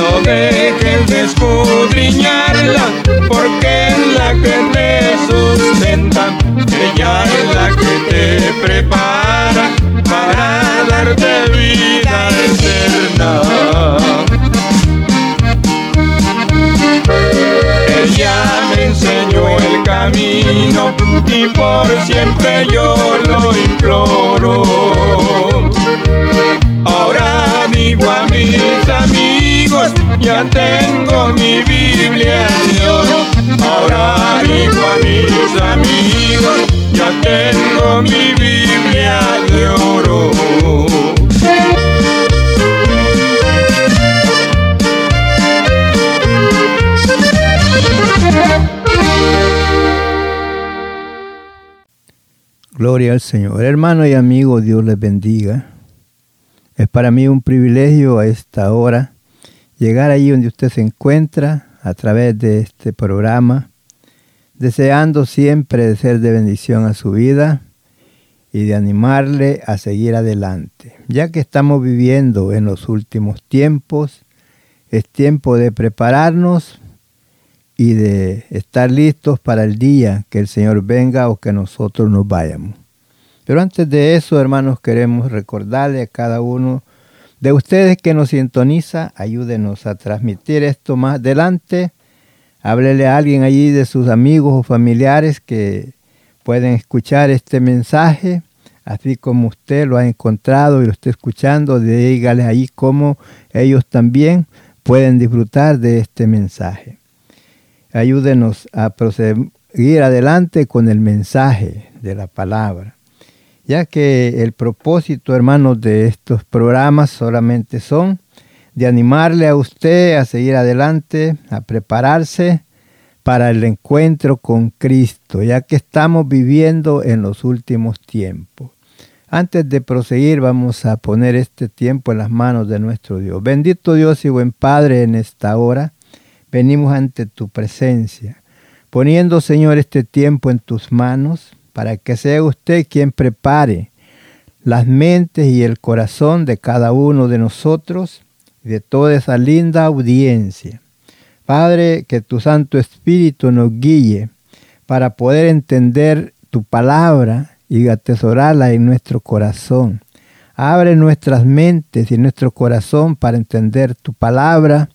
No dejes de escudriñarla, porque es la que te sustenta. Ella es la que te prepara para darte vida eterna. Ella me enseñó el camino y por siempre yo lo imploro. Ya tengo mi Biblia de oro. Ahora digo a mis amigos, ya tengo mi Biblia de oro. Gloria al Señor. Hermano y amigo, Dios les bendiga. Es para mí un privilegio a esta hora llegar allí donde usted se encuentra a través de este programa, deseando siempre ser de bendición a su vida y de animarle a seguir adelante. Ya que estamos viviendo en los últimos tiempos, es tiempo de prepararnos y de estar listos para el día que el Señor venga o que nosotros nos vayamos. Pero antes de eso, hermanos, queremos recordarle a cada uno de ustedes que nos sintoniza, ayúdenos a transmitir esto más adelante. Háblele a alguien allí de sus amigos o familiares que pueden escuchar este mensaje, así como usted lo ha encontrado y lo está escuchando, dígale ahí cómo ellos también pueden disfrutar de este mensaje. Ayúdenos a proseguir adelante con el mensaje de la palabra, ya que el propósito, hermanos, de estos programas solamente son de animarle a usted a seguir adelante, a prepararse para el encuentro con Cristo, ya que estamos viviendo en los últimos tiempos. Antes de proseguir, vamos a poner este tiempo en las manos de nuestro Dios. Bendito Dios y buen Padre en esta hora venimos ante tu presencia, poniendo, Señor, este tiempo en tus manos, para que sea usted quien prepare las mentes y el corazón de cada uno de nosotros y de toda esa linda audiencia. Padre, que tu Santo Espíritu nos guíe para poder entender tu palabra y atesorarla en nuestro corazón. Abre nuestras mentes y nuestro corazón para entender tu palabra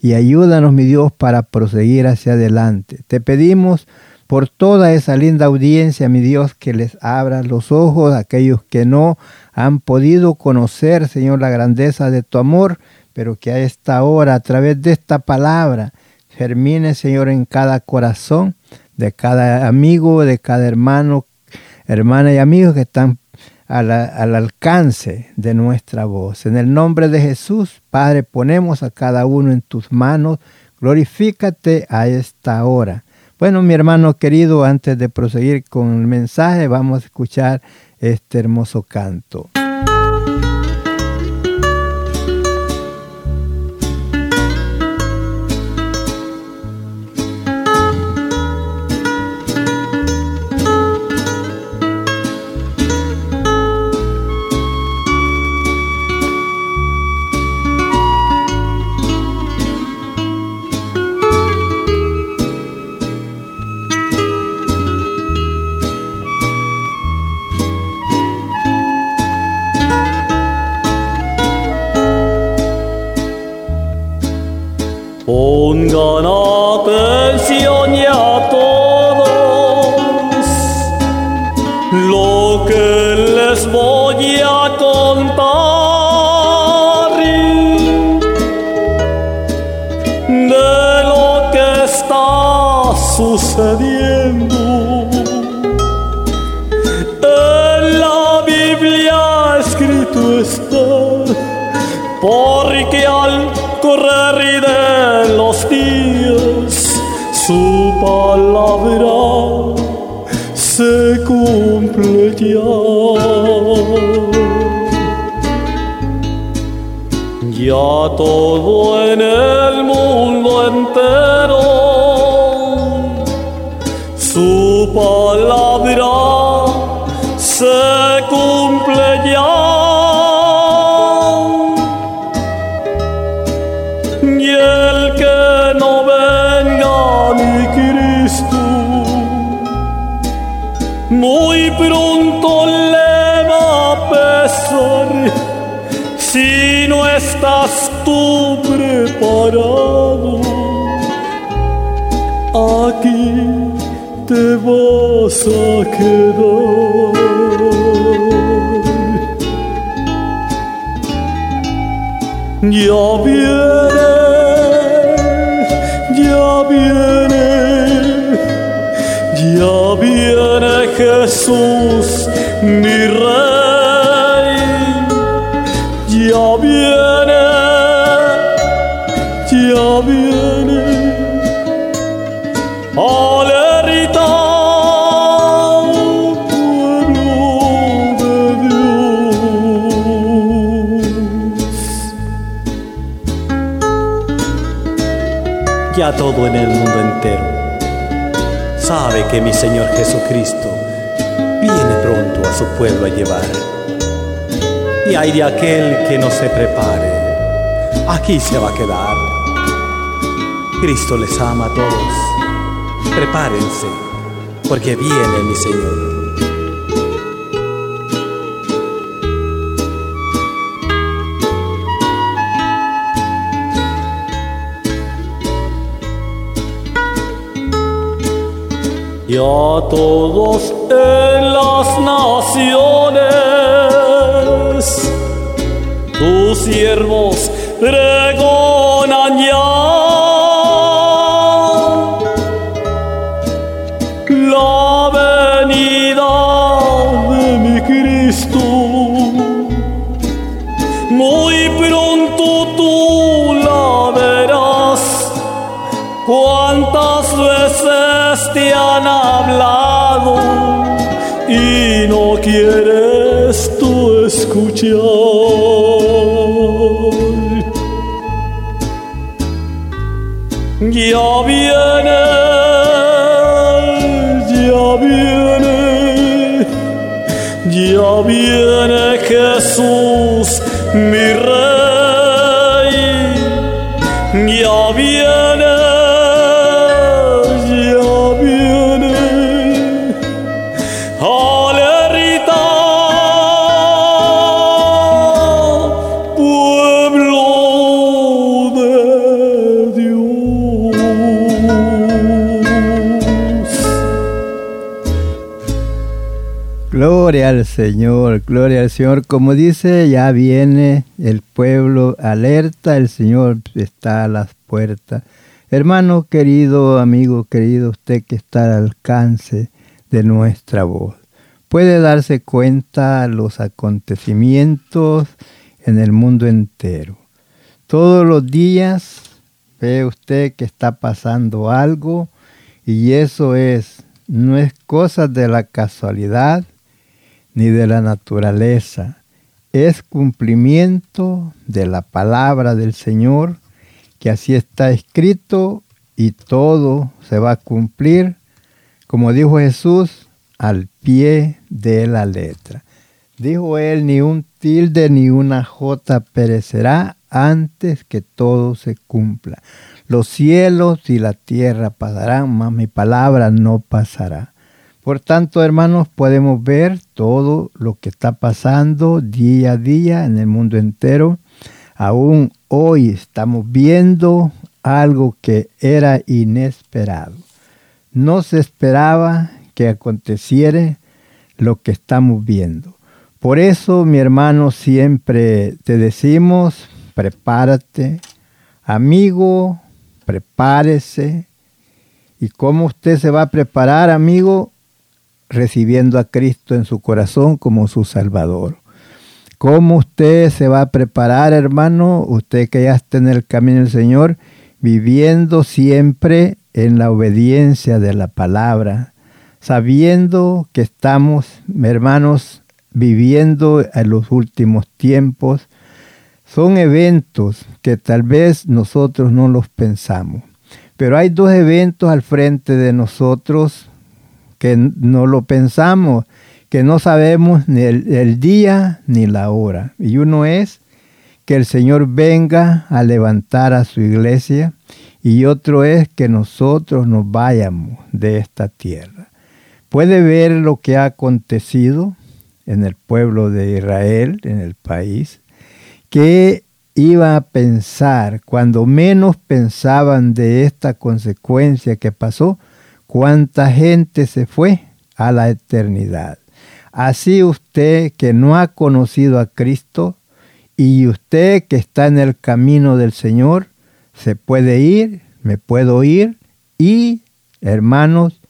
y ayúdanos, mi Dios, para proseguir hacia adelante. Te pedimos por toda esa linda audiencia, mi Dios, que les abra los ojos a aquellos que no han podido conocer, Señor, la grandeza de tu amor, pero que a esta hora, a través de esta palabra, germine, Señor, en cada corazón de cada amigo, de cada hermano, hermana y amigo que están al, al, alcance de nuestra voz. En el nombre de Jesús, Padre, ponemos a cada uno en tus manos. Glorifícate a esta hora. Bueno, mi hermano querido, antes de proseguir con el mensaje, vamos a escuchar este hermoso canto. Ya todo en el mundo entero su palabra estás tú preparado. Aquí te vas a quedar. Ya viene, ya viene, ya viene Jesús, mi rey. Ya todo en el mundo entero sabe que mi Señor Jesucristo viene pronto a su pueblo a llevar. Y hay de aquel que no se prepare, aquí se va a quedar. Cristo les ama a todos. Prepárense, porque viene mi Señor. Ya todos en las naciones, tus siervos pregonan escuchar? Ya viene, ya viene, ya viene Jesús, Gloria al Señor, gloria al Señor. Como dice, ya viene el pueblo alerta, el Señor está a las puertas. Hermano querido, amigo querido, usted que está al alcance de nuestra voz, puede darse cuenta los acontecimientos en el mundo entero. Todos los días ve usted que está pasando algo y eso es, no es cosa de la casualidad ni de la naturaleza, es cumplimiento de la palabra del Señor, que así está escrito y todo se va a cumplir, como dijo Jesús, al pie de la letra. Dijo él, ni un tilde ni una jota perecerá antes que todo se cumpla. Los cielos y la tierra pasarán, mas mi palabra no pasará. Por tanto, hermanos, podemos ver todo lo que está pasando día a día en el mundo entero. Aún hoy estamos viendo algo que era inesperado. No se esperaba que aconteciera lo que estamos viendo. Por eso, mi hermano, siempre te decimos, prepárate, amigo, prepárese. ¿Y cómo usted se va a preparar, amigo? Recibiendo a Cristo en su corazón como su Salvador. ¿Cómo usted se va a preparar, hermano? Usted que ya está en el camino del Señor, viviendo siempre en la obediencia de la palabra, sabiendo que estamos, hermanos, viviendo en los últimos tiempos. Son eventos que tal vez nosotros no los pensamos. Pero hay dos eventos al frente de nosotros que no lo pensamos que no sabemos ni el, día ni la hora. Y uno es que el Señor venga a levantar a su iglesia y otro es que nosotros nos vayamos de esta tierra. Puede ver lo que ha acontecido en el pueblo de Israel, en el país, que iba a pensar, cuando menos pensaban de esta consecuencia que pasó, cuánta gente se fue a la eternidad. Así usted que no ha conocido a Cristo y usted que está en el camino del Señor, se puede ir, me puedo ir y, hermanos,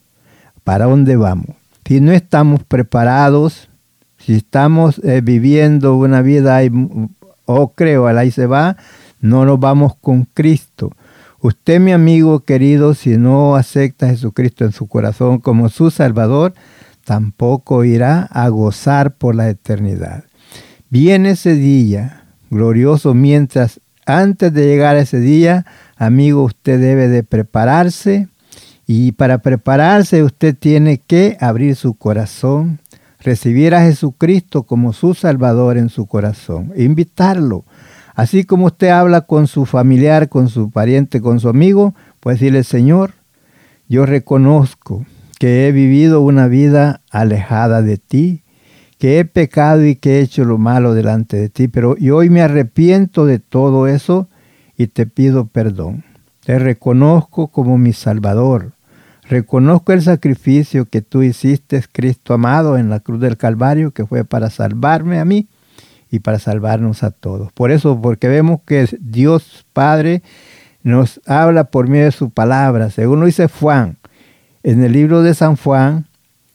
¿para dónde vamos? Si no estamos preparados, si estamos eh, viviendo una vida, ahí, oh creo, ahí se va, no nos vamos con Cristo. Usted, mi amigo querido, si no acepta a Jesucristo en su corazón como su Salvador, tampoco irá a gozar por la eternidad. Viene ese día glorioso mientras antes de llegar a ese día, amigo, usted debe de prepararse y para prepararse usted tiene que abrir su corazón, recibir a Jesucristo como su Salvador en su corazón, invitarlo. Así como usted habla con su familiar, con su pariente, con su amigo, pues decirle, Señor, yo reconozco que he vivido una vida alejada de ti, que he pecado y que he hecho lo malo delante de ti, pero y hoy me arrepiento de todo eso y te pido perdón. Te reconozco como mi Salvador. Reconozco el sacrificio que tú hiciste, Cristo amado, en la cruz del Calvario, que fue para salvarme a mí y para salvarnos a todos. Por eso, porque vemos que Dios Padre nos habla por medio de su palabra. Según lo dice Juan, en el libro de San Juan,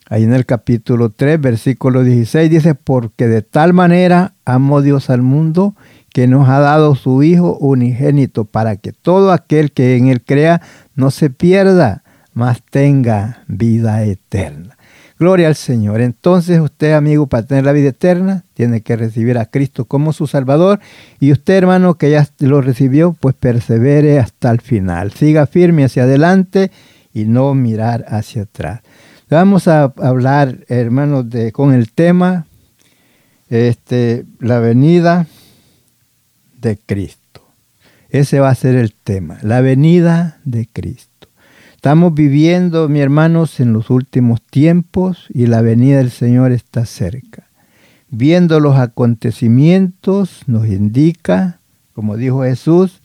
ahí en el capítulo 3, versículo 16, dice, porque de tal manera amó Dios al mundo que nos ha dado su Hijo unigénito para que todo aquel que en él crea no se pierda, mas tenga vida eterna. Gloria al Señor. Entonces usted, amigo, para tener la vida eterna, tiene que recibir a Cristo como su Salvador. Y usted, hermano, que ya lo recibió, pues persevere hasta el final. Siga firme hacia adelante y no mirar hacia atrás. Vamos a hablar, hermanos, de, con el tema este, la venida de Cristo. Ese va a ser el tema, la venida de Cristo. Estamos viviendo, mi hermanos, en los últimos tiempos y la venida del Señor está cerca. Viendo los acontecimientos nos indica, como dijo Jesús,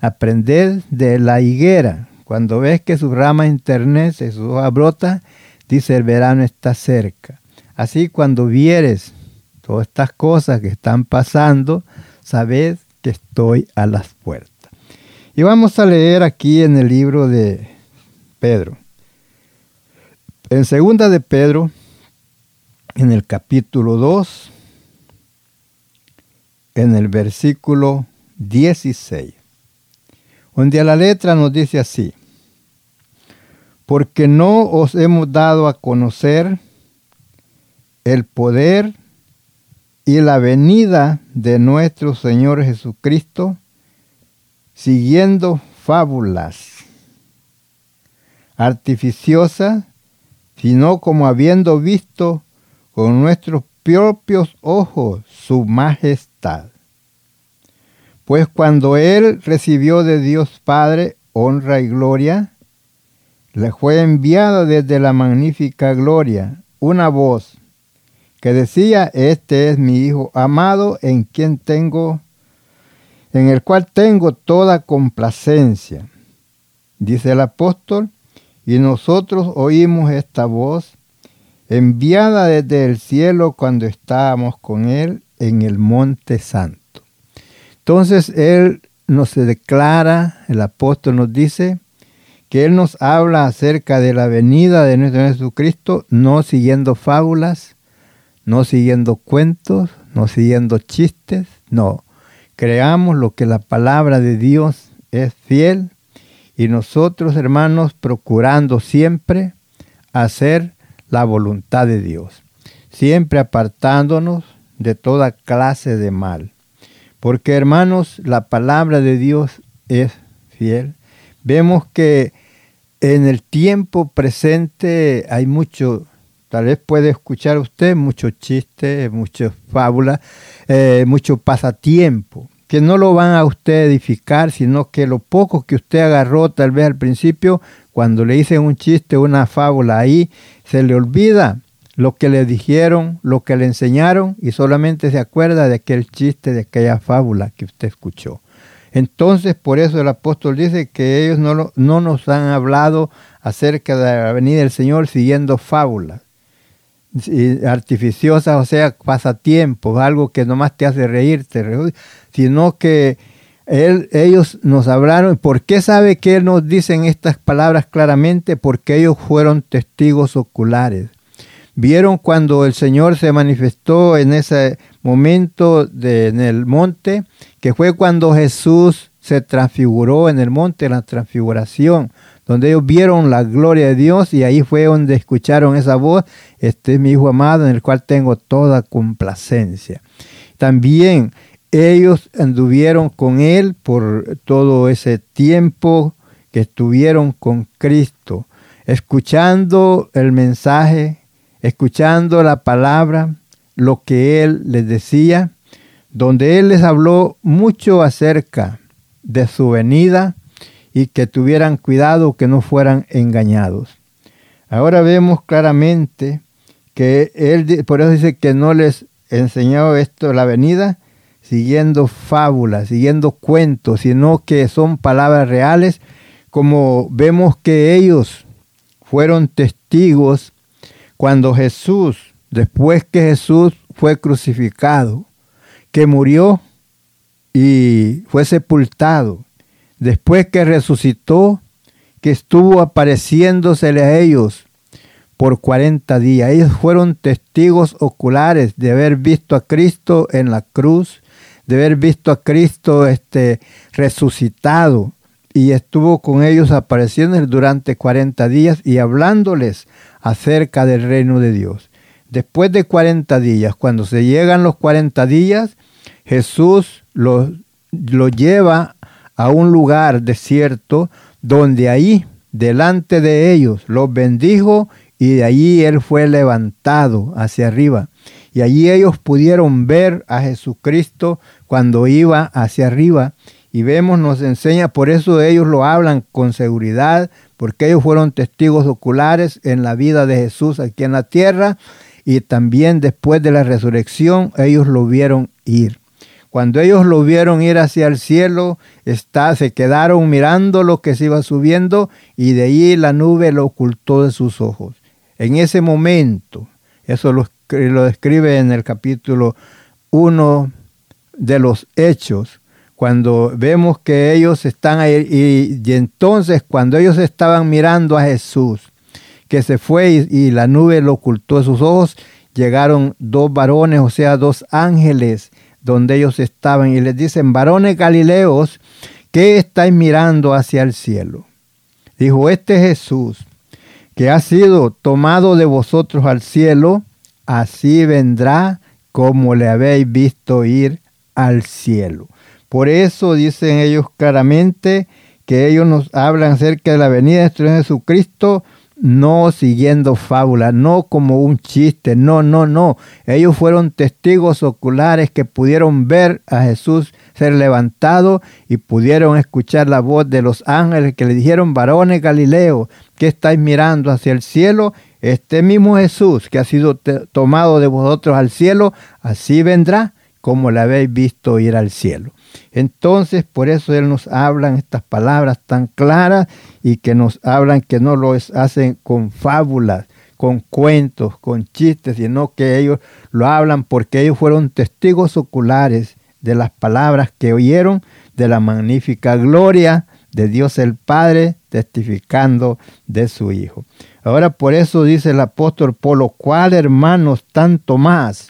aprender de la higuera. Cuando ves que su rama internet, su hoja brota, dice el verano está cerca. Así cuando vieres todas estas cosas que están pasando, sabed que estoy a las puertas. Y vamos a leer aquí en el libro de Pedro. En segunda de Pedro, en el capítulo 2, en el versículo 16, donde a la letra nos dice así, porque no os hemos dado a conocer el poder y la venida de nuestro Señor Jesucristo siguiendo fábulas artificiosas, sino como habiendo visto con nuestros propios ojos su majestad. Pues cuando Él recibió de Dios Padre honra y gloria, le fue enviada desde la magnífica gloria una voz que decía, este es mi Hijo amado en quien tengo en el cual tengo toda complacencia. Dice el apóstol, y nosotros oímos esta voz enviada desde el cielo cuando estábamos con Él en el monte santo. Entonces Él nos declara, el apóstol nos dice, que Él nos habla acerca de la venida de nuestro Jesucristo, no siguiendo fábulas, no siguiendo cuentos, no siguiendo chistes, no. Creamos lo que la palabra de Dios es fiel y nosotros, hermanos, procurando siempre hacer la voluntad de Dios, siempre apartándonos de toda clase de mal. Porque, hermanos, la palabra de Dios es fiel. Vemos que en el tiempo presente hay mucho, tal vez puede escuchar usted mucho chiste, muchas fábulas, eh, mucho pasatiempo, que no lo van a usted edificar, sino que lo poco que usted agarró tal vez al principio, cuando le dicen un chiste, una fábula ahí, se le olvida lo que le dijeron, lo que le enseñaron y solamente se acuerda de aquel chiste, de aquella fábula que usted escuchó. Entonces, por eso el apóstol dice que ellos no, no nos han hablado acerca de la venida del Señor siguiendo fábulas artificiosas, o sea, pasatiempos, algo que nomás te hace reírte, sino que él, ellos nos hablaron. ¿Por qué sabe que nos dicen estas palabras claramente? Porque ellos fueron testigos oculares. Vieron cuando el Señor se manifestó en ese momento de, en el monte, que fue cuando Jesús se transfiguró en el monte la transfiguración, donde ellos vieron la gloria de Dios y ahí fue donde escucharon esa voz, este es mi Hijo amado en el cual tengo toda complacencia. También ellos anduvieron con Él por todo ese tiempo que estuvieron con Cristo, escuchando el mensaje, escuchando la palabra, lo que Él les decía, donde Él les habló mucho acerca de su venida y que tuvieran cuidado que no fueran engañados. Ahora vemos claramente que Él, por eso dice que no les enseñó esto, la venida, siguiendo fábulas, siguiendo cuentos, sino que son palabras reales, como vemos que ellos fueron testigos cuando Jesús, después que Jesús fue crucificado, que murió y fue sepultado, después que resucitó, que estuvo apareciéndosele a ellos por 40 días. Ellos fueron testigos oculares de haber visto a Cristo en la cruz, de haber visto a Cristo este, resucitado y estuvo con ellos apareciendo durante 40 días y hablándoles acerca del reino de Dios. Después de 40 días, cuando se llegan los 40 días, Jesús los lo lleva a un lugar desierto donde ahí, delante de ellos, los bendijo y de allí él fue levantado hacia arriba. Y allí ellos pudieron ver a Jesucristo cuando iba hacia arriba. Y vemos, nos enseña, por eso ellos lo hablan con seguridad, porque ellos fueron testigos oculares en la vida de Jesús aquí en la tierra y también después de la resurrección ellos lo vieron ir. Cuando ellos lo vieron ir hacia el cielo, está, se quedaron mirando lo que se iba subiendo y de allí la nube lo ocultó de sus ojos. En ese momento, eso lo, describe en el capítulo 1 de los Hechos, cuando vemos que ellos están ahí, y, entonces cuando ellos estaban mirando a Jesús, que se fue y, la nube lo ocultó de sus ojos, llegaron dos varones, o sea, dos ángeles, donde ellos estaban y les dicen, varones galileos, ¿qué estáis mirando hacia el cielo? Dijo, este Jesús, que ha sido tomado de vosotros al cielo, así vendrá como le habéis visto ir al cielo. Por eso dicen ellos claramente que ellos nos hablan acerca de la venida de Jesucristo no siguiendo fábulas, no como un chiste, no, no, no. Ellos fueron testigos oculares que pudieron ver a Jesús ser levantado y pudieron escuchar la voz de los ángeles que le dijeron, varones Galileo, ¿qué estáis mirando hacia el cielo? Este mismo Jesús que ha sido tomado de vosotros al cielo, así vendrá como le habéis visto ir al cielo. Entonces, por eso Él nos habla en estas palabras tan claras y que nos hablan que no lo hacen con fábulas, con cuentos, con chistes, sino que ellos lo hablan porque ellos fueron testigos oculares de las palabras que oyeron de la magnífica gloria de Dios el Padre, testificando de su Hijo. Ahora por eso dice el apóstol, por lo cual hermanos, tanto más.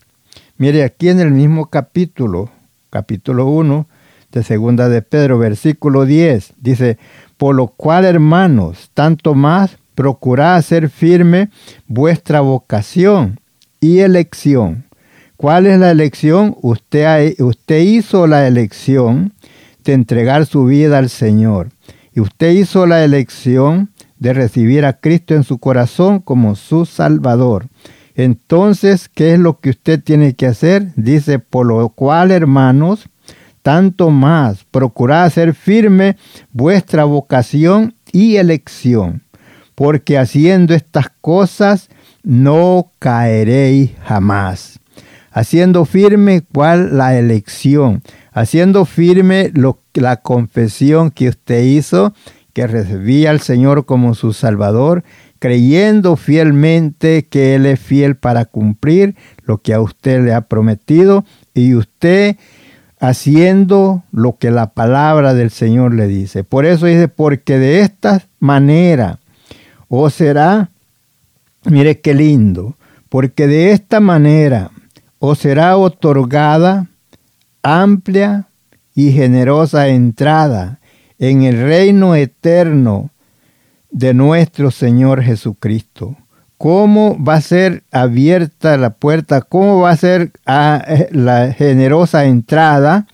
Mire aquí en el mismo capítulo, capítulo 1 de segunda de Pedro, versículo 10, dice, por lo cual hermanos, tanto más, procurad hacer firme vuestra vocación y elección. ¿Cuál es la elección? Usted, usted hizo la elección de entregar su vida al Señor. Y usted hizo la elección de recibir a Cristo en su corazón como su Salvador. Entonces, ¿qué es lo que usted tiene que hacer? Dice, por lo cual, hermanos, tanto más, procurad hacer firme vuestra vocación y elección, porque haciendo estas cosas no caeréis jamás. Haciendo firme cuál la elección, haciendo firme la confesión que usted hizo que recibía al Señor como su Salvador, creyendo fielmente que Él es fiel para cumplir lo que a usted le ha prometido y usted haciendo lo que la palabra del Señor le dice. Por eso dice, porque de esta manera o será, mire qué lindo, porque de esta manera o será otorgada amplia y generosa entrada en el reino eterno de nuestro Señor Jesucristo. ¿Cómo va a ser abierta la puerta? ¿Cómo va a ser ah, eh, la generosa entrada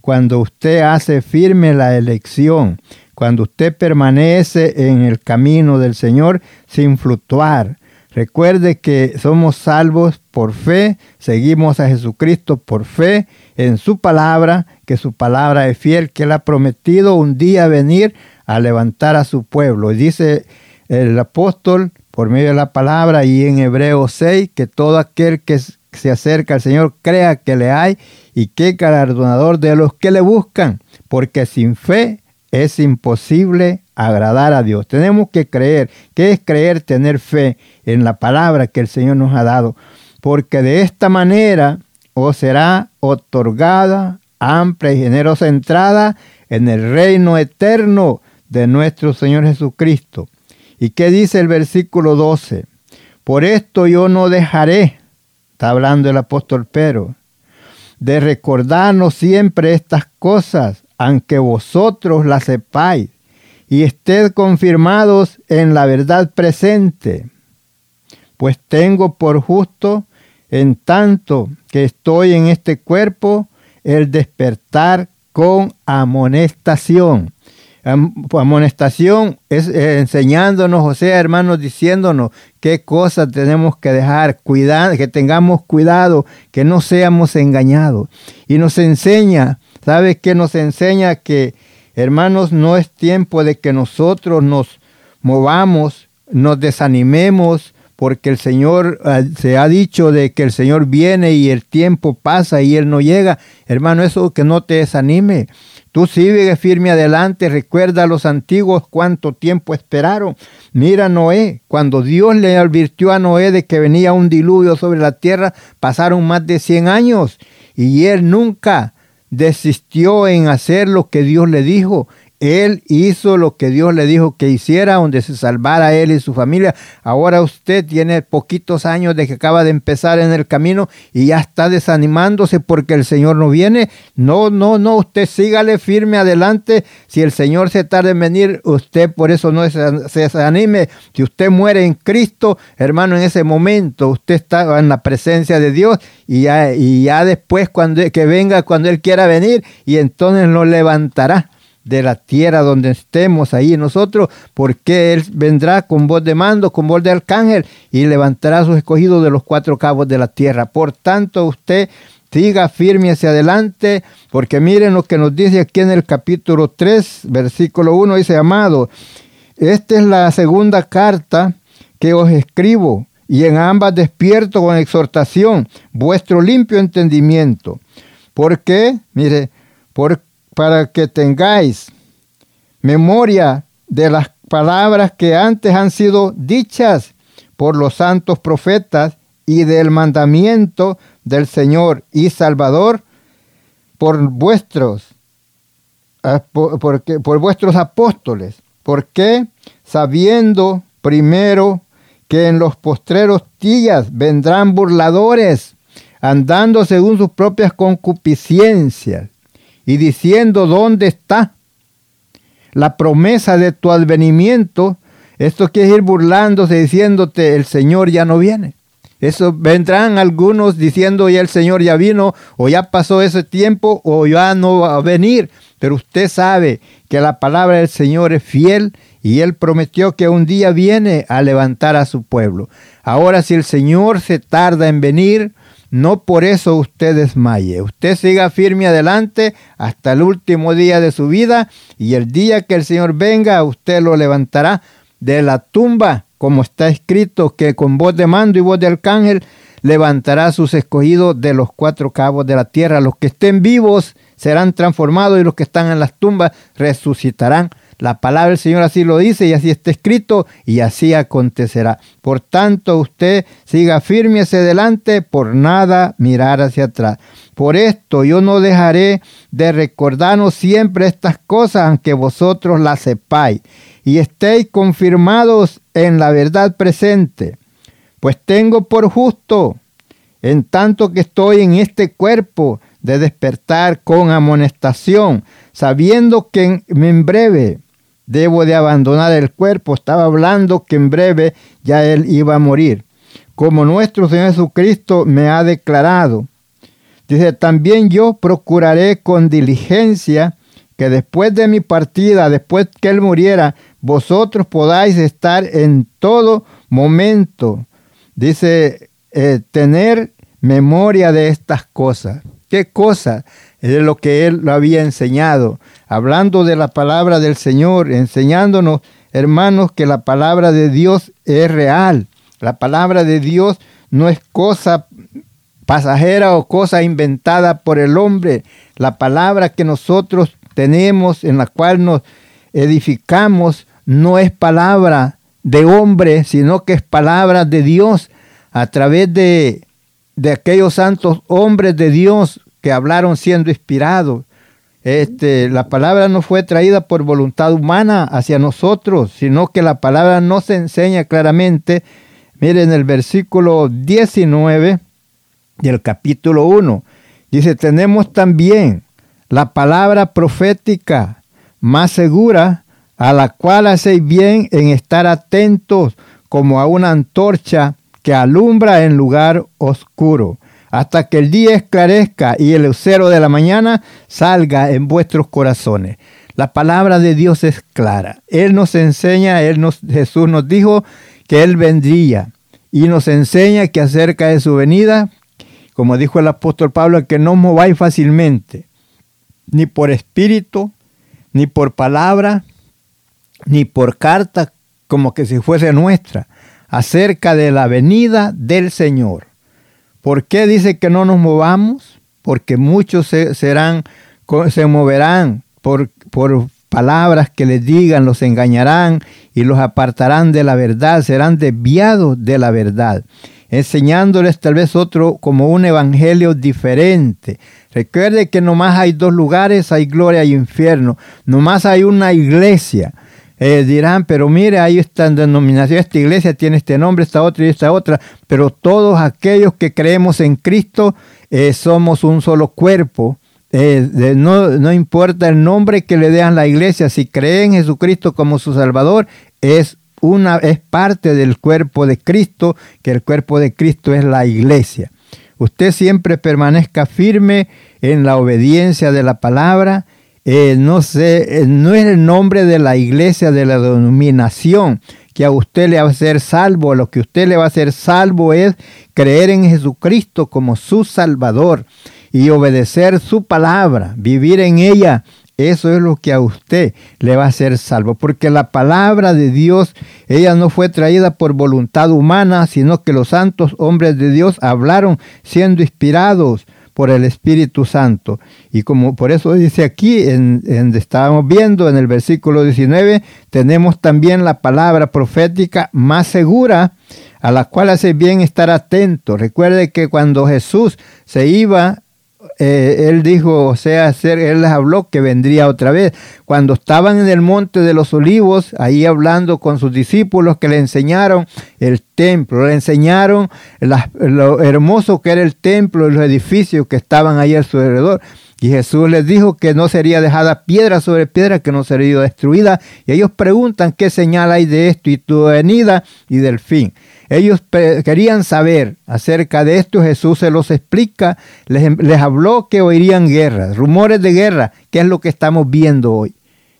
cuando usted hace firme la elección? Cuando usted permanece en el camino del Señor sin fluctuar. Recuerde que somos salvos por fe, seguimos a Jesucristo por fe en su palabra, que su palabra es fiel, que él ha prometido un día venir a levantar a su pueblo. Y dice el apóstol por medio de la palabra y en Hebreo 6 que todo aquel que se acerca al Señor crea que le hay y que galardonador de los que le buscan, porque sin fe es imposible agradar a Dios. Tenemos que creer. ¿Qué es creer? Tener fe en la palabra que el Señor nos ha dado. Porque de esta manera os será otorgada amplia y generosa entrada en el reino eterno de nuestro Señor Jesucristo. ¿Y qué dice el versículo 12? Por esto yo no dejaré, está hablando el apóstol Pedro, de recordarnos siempre estas cosas, aunque vosotros las sepáis, y estéis confirmados en la verdad presente. Pues tengo por justo, en tanto que estoy en este cuerpo, el despertar con amonestación. Amonestación es eh, enseñándonos, o sea, hermanos, diciéndonos qué cosas tenemos que dejar, cuidar, que tengamos cuidado, que no seamos engañados. Y nos enseña, ¿sabes qué? Nos enseña que, hermanos, no es tiempo de que nosotros nos movamos, nos desanimemos, porque el Señor ah, se ha dicho de que el Señor viene y el tiempo pasa y Él no llega. Hermano, eso que no te desanime. Tú sigue firme adelante, recuerda a los antiguos cuánto tiempo esperaron. Mira Noé, cuando Dios le advirtió a Noé de que venía un diluvio sobre la tierra, pasaron más de 100 años y él nunca desistió en hacer lo que Dios le dijo. Él hizo lo que Dios le dijo que hiciera, donde se salvara él y su familia. Ahora usted tiene poquitos años de que acaba de empezar en el camino y ya está desanimándose porque el Señor no viene. No, no, no, usted sígale firme adelante. Si el Señor se tarda en venir, usted por eso no se, desanime. Si usted muere en Cristo, hermano, en ese momento usted está en la presencia de Dios y ya, y ya después cuando que venga cuando Él quiera venir y entonces lo levantará de la tierra donde estemos ahí nosotros, porque Él vendrá con voz de mando, con voz de arcángel, y levantará a sus escogidos de los cuatro cabos de la tierra. Por tanto, usted siga firme hacia adelante, porque miren lo que nos dice aquí en el capítulo 3, versículo 1, dice, amado, esta es la segunda carta que os escribo, y en ambas despierto con exhortación vuestro limpio entendimiento. ¿Por qué? Mire, porque para que tengáis memoria de las palabras que antes han sido dichas por los santos profetas y del mandamiento del Señor y Salvador por vuestros, ah, por, por vuestros apóstoles. ¿Por qué? Sabiendo primero que en los postreros días vendrán burladores, andando según sus propias concupiscencias y diciendo dónde está la promesa de tu advenimiento. Esto quiere ir burlándose, diciéndote, el Señor ya no viene. Eso vendrán algunos diciendo ya el Señor ya vino o ya pasó ese tiempo o ya no va a venir. Pero usted sabe que la palabra del Señor es fiel y Él prometió que un día viene a levantar a su pueblo. Ahora si el Señor se tarda en venir, no por eso usted desmaye. Usted siga firme adelante hasta el último día de su vida y el día que el Señor venga, usted lo levantará de la tumba, como está escrito, que con voz de mando y voz de arcángel levantará a sus escogidos de los cuatro cabos de la tierra. Los que estén vivos serán transformados y los que están en las tumbas resucitarán. La palabra del Señor así lo dice y así está escrito y así acontecerá. Por tanto, usted siga firme hacia adelante, por nada mirar hacia atrás. Por esto yo no dejaré de recordarnos siempre estas cosas, aunque vosotros las sepáis y estéis confirmados en la verdad presente. Pues tengo por justo, en tanto que estoy en este cuerpo, de despertar con amonestación, sabiendo que en breve debo de abandonar el cuerpo. Estaba hablando que en breve ya él iba a morir. Como nuestro Señor Jesucristo me ha declarado. Dice, también yo procuraré con diligencia que después de mi partida, después que Él muriera, vosotros podáis estar en todo momento. Dice, eh, tener memoria de estas cosas. ¿Qué cosas? Es lo que Él lo había enseñado hablando de la palabra del Señor, enseñándonos, hermanos, que la palabra de Dios es real. La palabra de Dios no es cosa pasajera o cosa inventada por el hombre. La palabra que nosotros tenemos, en la cual nos edificamos, no es palabra de hombre, sino que es palabra de Dios a través de, de aquellos santos hombres de Dios que hablaron siendo inspirados. Este, la palabra no fue traída por voluntad humana hacia nosotros, sino que la palabra nos enseña claramente. Miren el versículo 19 del capítulo 1. Dice, tenemos también la palabra profética más segura, a la cual hacéis bien en estar atentos como a una antorcha que alumbra en lugar oscuro hasta que el día esclarezca y el lucero de la mañana salga en vuestros corazones. La palabra de Dios es clara. Él nos enseña, él nos, Jesús nos dijo que Él vendría y nos enseña que acerca de su venida, como dijo el apóstol Pablo, que no mováis fácilmente, ni por espíritu, ni por palabra, ni por carta, como que si fuese nuestra, acerca de la venida del Señor. ¿Por qué dice que no nos movamos? Porque muchos se, serán, se moverán por, por palabras que les digan, los engañarán y los apartarán de la verdad, serán desviados de la verdad, enseñándoles tal vez otro como un evangelio diferente. Recuerde que nomás hay dos lugares, hay gloria y infierno, nomás hay una iglesia. Dirán, pero mire, está en denominación, esta iglesia tiene este nombre, esta otra y esta otra, pero todos aquellos que creemos en Cristo eh, somos un solo cuerpo. Eh, no, no, importa el nombre que le den la iglesia, si creen en Jesucristo como su Salvador, es, una, es parte del cuerpo de Cristo, que el cuerpo de Cristo es la iglesia. Usted siempre permanezca firme en la obediencia de la palabra eh, no sé, eh, no es el nombre de la iglesia, de la denominación que a usted le va a ser salvo. Lo que usted le va a hacer salvo es creer en Jesucristo como su Salvador y obedecer su palabra, vivir en ella. Eso es lo que a usted le va a hacer salvo, porque la palabra de Dios, ella no fue traída por voluntad humana, sino que los santos hombres de Dios hablaron siendo inspirados por el Espíritu Santo. Y como por eso dice aquí, en, en, estábamos viendo en el versículo 19, tenemos también la palabra profética más segura a la cual hace bien estar atento. Recuerde que cuando Jesús se iba eh, él dijo, o sea, él les habló que vendría otra vez. Cuando estaban en el monte de los olivos, ahí hablando con sus discípulos que le enseñaron el templo, le enseñaron lo hermoso que era el templo y los edificios que estaban ahí a su alrededor. Y Jesús les dijo que no sería dejada piedra sobre piedra, que no sería destruida. Y ellos preguntan qué señal hay de esto y tu venida y del fin. Ellos querían saber acerca de esto, Jesús se los explica, les, les habló que oirían guerras, rumores de guerra, que es lo que estamos viendo hoy.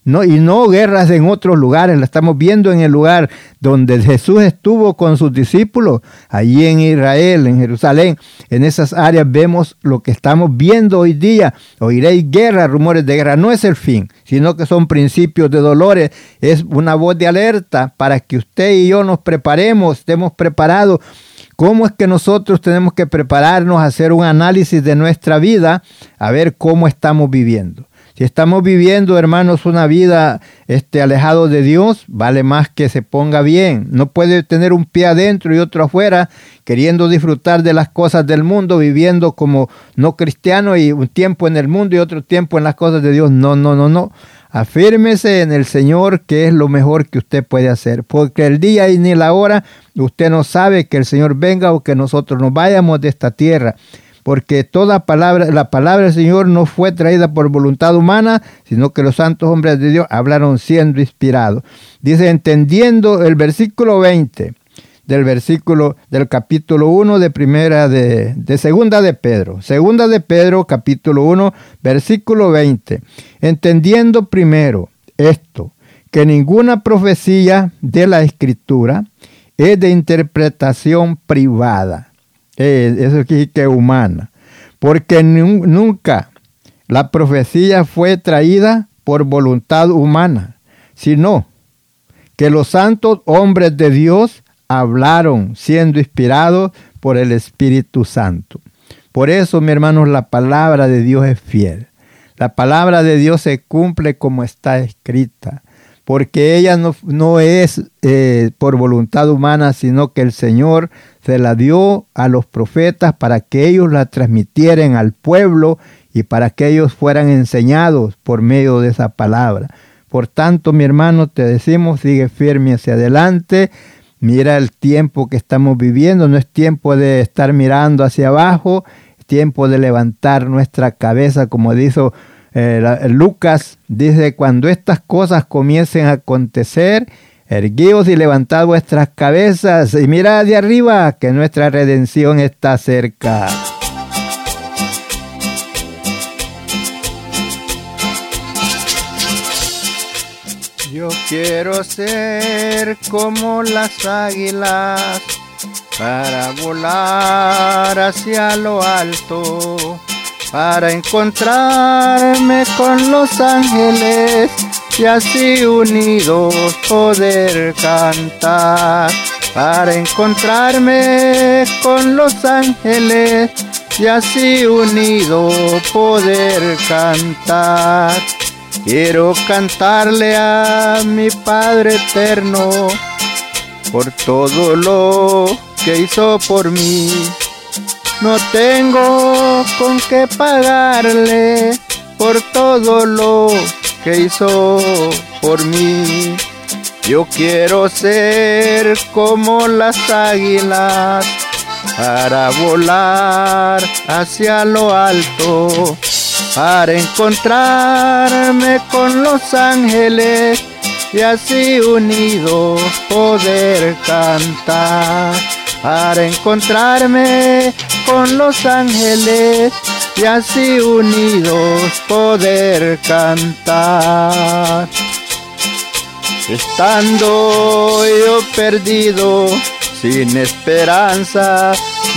No, y no guerras en otros lugares, la estamos viendo en el lugar donde Jesús estuvo con sus discípulos, allí en Israel, en Jerusalén. En esas áreas vemos lo que estamos viendo hoy día. Oiréis guerra, rumores de guerra. No es el fin, sino que son principios de dolores. Es una voz de alerta para que usted y yo nos preparemos, estemos preparados. ¿Cómo es que nosotros tenemos que prepararnos a hacer un análisis de nuestra vida, a ver cómo estamos viviendo? Si estamos viviendo, hermanos, una vida este, alejado de Dios, vale más que se ponga bien. No puede tener un pie adentro y otro afuera, queriendo disfrutar de las cosas del mundo, viviendo como no cristiano y un tiempo en el mundo y otro tiempo en las cosas de Dios. No, no, no, no. Afírmese en el Señor, que es lo mejor que usted puede hacer, porque el día y ni la hora usted no sabe que el Señor venga o que nosotros nos vayamos de esta tierra porque toda palabra, la palabra del Señor no fue traída por voluntad humana, sino que los santos hombres de Dios hablaron siendo inspirados. Dice, entendiendo el versículo 20 del versículo del capítulo 1 de primera de, de segunda de Pedro. Segunda de Pedro, capítulo 1, versículo 20. Entendiendo primero esto, que ninguna profecía de la escritura es de interpretación privada eh, eso quiere que humana. Porque nunca la profecía fue traída por voluntad humana, sino que los santos hombres de Dios hablaron siendo inspirados por el Espíritu Santo. Por eso, mi hermanos, la palabra de Dios es fiel. La palabra de Dios se cumple como está escrita porque ella no, es eh, por voluntad humana, sino que el Señor se la dio a los profetas para que ellos la transmitieran al pueblo y para que ellos fueran enseñados por medio de esa palabra. Por tanto, mi hermano, te decimos, sigue firme hacia adelante. Mira el tiempo que estamos viviendo, no es tiempo de estar mirando hacia abajo, es tiempo de levantar nuestra cabeza, como dijo eh, Lucas dice, cuando estas cosas comiencen a acontecer, erguíos y levantad vuestras cabezas y mirad de arriba que nuestra redención está cerca. Yo quiero ser como las águilas para volar hacia lo alto para encontrarme con los ángeles y así unidos poder cantar. Para encontrarme con los ángeles y así unidos poder cantar. Quiero cantarle a mi Padre eterno por todo lo que hizo por mí no tengo con qué pagarle por todo lo que hizo por mí. Yo quiero ser como las águilas para volar hacia lo alto, para encontrarme con los ángeles y así unidos poder cantar para encontrarme con los ángeles y así unidos poder cantar. Estando yo perdido, sin esperanza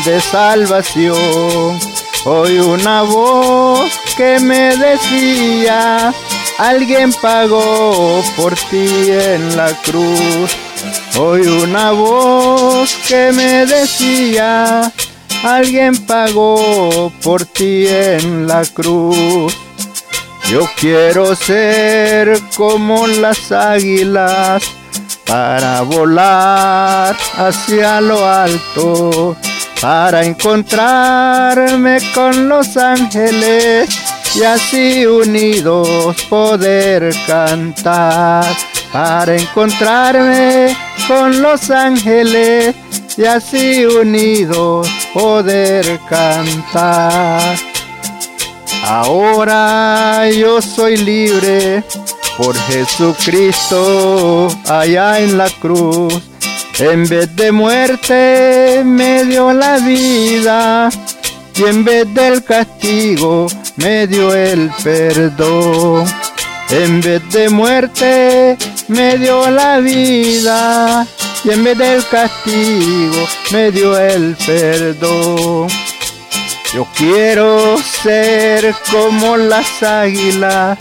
de salvación, oí una voz que me decía, alguien pagó por ti en la cruz Hoy una voz que me decía, alguien pagó por ti en la cruz. Yo quiero ser como las águilas para volar hacia lo alto, para encontrarme con los ángeles y así unidos poder cantar, para encontrarme con los ángeles y así unidos poder cantar. Ahora yo soy libre por Jesucristo allá en la cruz. En vez de muerte me dio la vida y en vez del castigo me dio el perdón. En vez de muerte me dio la vida y en vez del castigo me dio el perdón. Yo quiero ser como las águilas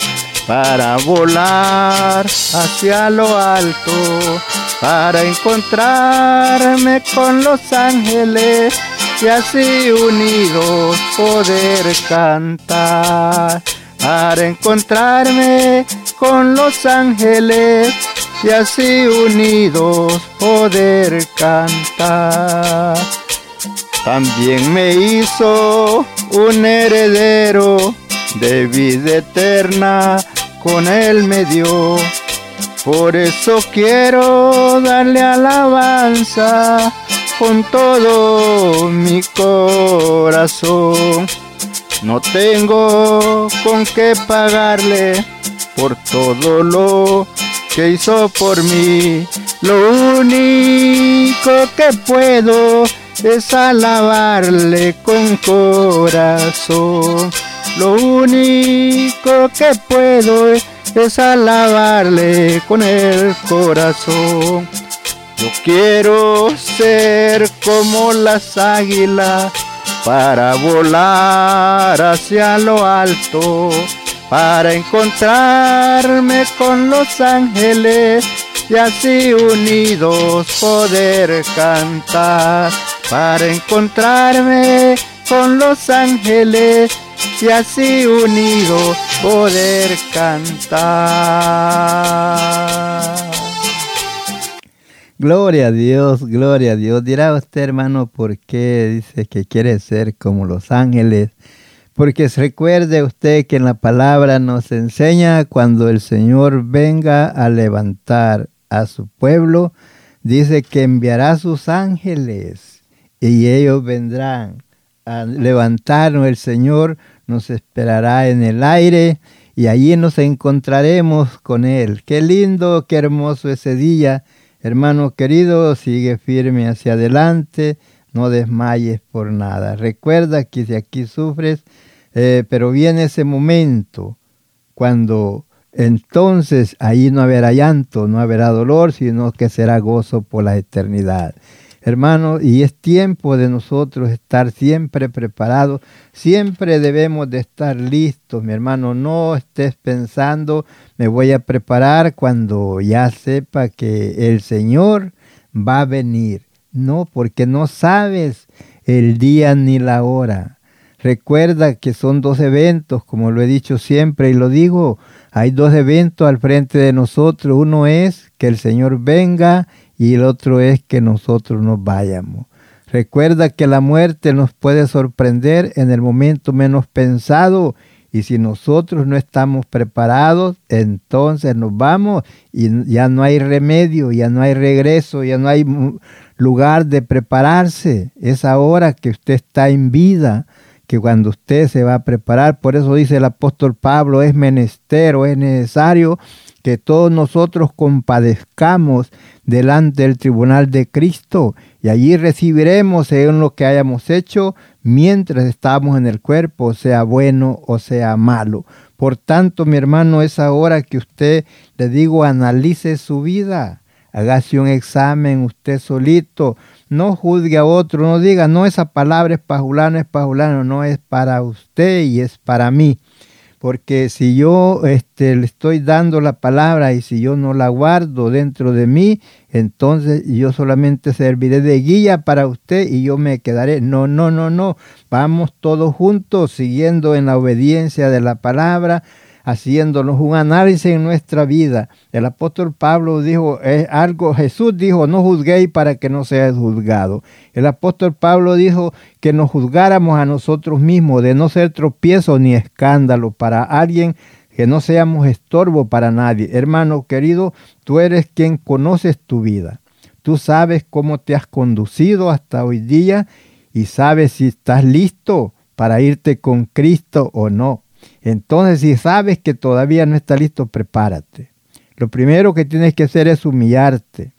para volar hacia lo alto, para encontrarme con los ángeles y así unidos poder cantar, para encontrarme con los ángeles y así unidos poder cantar. También me hizo un heredero de vida eterna con él me dio. Por eso quiero darle alabanza con todo mi corazón. No tengo con qué pagarle por todo lo que hizo por mí. Lo único que puedo es alabarle con corazón. Lo único que puedo es, alabarle con el corazón. Yo quiero ser como las águilas para volar hacia lo alto, para encontrarme con los ángeles y así unidos poder cantar, para encontrarme con los ángeles y así unidos poder cantar. Gloria a Dios, gloria a Dios. Dirá usted, hermano, por qué dice que quiere ser como los ángeles. Porque recuerde usted que en la palabra nos enseña cuando el Señor venga a levantar a su pueblo, dice que enviará sus ángeles y ellos vendrán a levantarnos. El Señor nos esperará en el aire y allí nos encontraremos con Él. Qué lindo, qué hermoso ese día. Hermano querido, sigue firme hacia adelante, no desmayes por nada. Recuerda que si aquí sufres, eh, pero viene ese momento cuando entonces ahí no habrá llanto, no habrá dolor, sino que será gozo por la eternidad. Hermano, y es tiempo de nosotros estar siempre preparados, siempre debemos de estar listos, mi hermano, no estés pensando, me voy a preparar cuando ya sepa que el Señor va a venir. No, porque no sabes el día ni la hora. Recuerda que son dos eventos, como lo he dicho siempre y lo digo, hay dos eventos al frente de nosotros. Uno es que el Señor venga y el otro es que nosotros nos vayamos. Recuerda que la muerte nos puede sorprender en el momento menos pensado y si nosotros no estamos preparados, entonces nos vamos y ya no hay remedio, ya no hay regreso, ya no hay lugar de prepararse. Es ahora que usted está en vida, que cuando usted se va a preparar, por eso dice el apóstol Pablo, es menester o es necesario que todos nosotros compadezcamos delante del tribunal de Cristo y allí recibiremos según lo que hayamos hecho mientras estamos en el cuerpo, sea bueno o sea malo. Por tanto, mi hermano, es ahora que usted, le digo, analice su vida, hágase un examen usted solito, no juzgue a otro, no diga, no, esa palabra es para Julano, es para Julano, no es para usted y es para mí porque si yo este, le estoy dando la palabra y si yo no la guardo dentro de mí, entonces yo solamente serviré de guía para usted y yo me quedaré. No, no, no, no. Vamos todos juntos siguiendo en la obediencia de la palabra, haciéndonos un análisis en nuestra vida. El apóstol Pablo dijo es algo, Jesús dijo, no juzguéis para que no seáis juzgado. El apóstol Pablo dijo que nos juzgáramos a nosotros mismos, de no ser tropiezo ni escándalo para alguien, que no seamos estorbo para nadie. Hermano querido, tú eres quien conoces tu vida. Tú sabes cómo te has conducido hasta hoy día y sabes si estás listo para irte con Cristo o no. Entonces, si sabes que todavía no está listo, prepárate. Lo primero que tienes que hacer es humillarte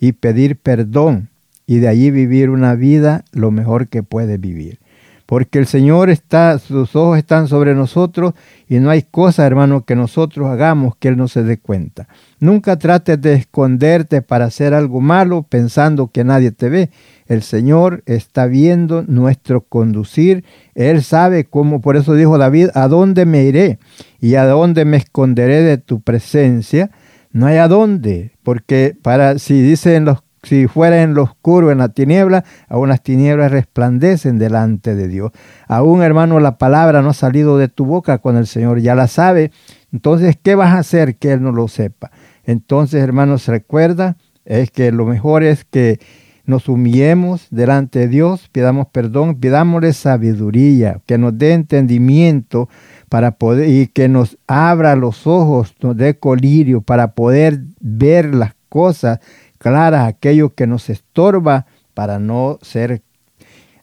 y pedir perdón y de allí vivir una vida lo mejor que puedes vivir. Porque el Señor está, sus ojos están sobre nosotros y no hay cosa, hermano, que nosotros hagamos que Él no se dé cuenta. Nunca trates de esconderte para hacer algo malo pensando que nadie te ve. El Señor está viendo nuestro conducir. Él sabe cómo, por eso dijo David, ¿a dónde me iré? ¿Y a dónde me esconderé de tu presencia? No hay a dónde, porque para si dicen los si fuera en lo oscuro, en la tiniebla, aún las tinieblas resplandecen delante de Dios. Aún, hermano, la palabra no ha salido de tu boca cuando el Señor ya la sabe. Entonces, ¿qué vas a hacer que Él no lo sepa? Entonces, hermanos, recuerda, es que lo mejor es que nos humillemos delante de Dios, pidamos perdón, pidámosle sabiduría, que nos dé entendimiento para poder y que nos abra los ojos, nos dé colirio para poder ver las cosas claras, aquello que nos estorba para no ser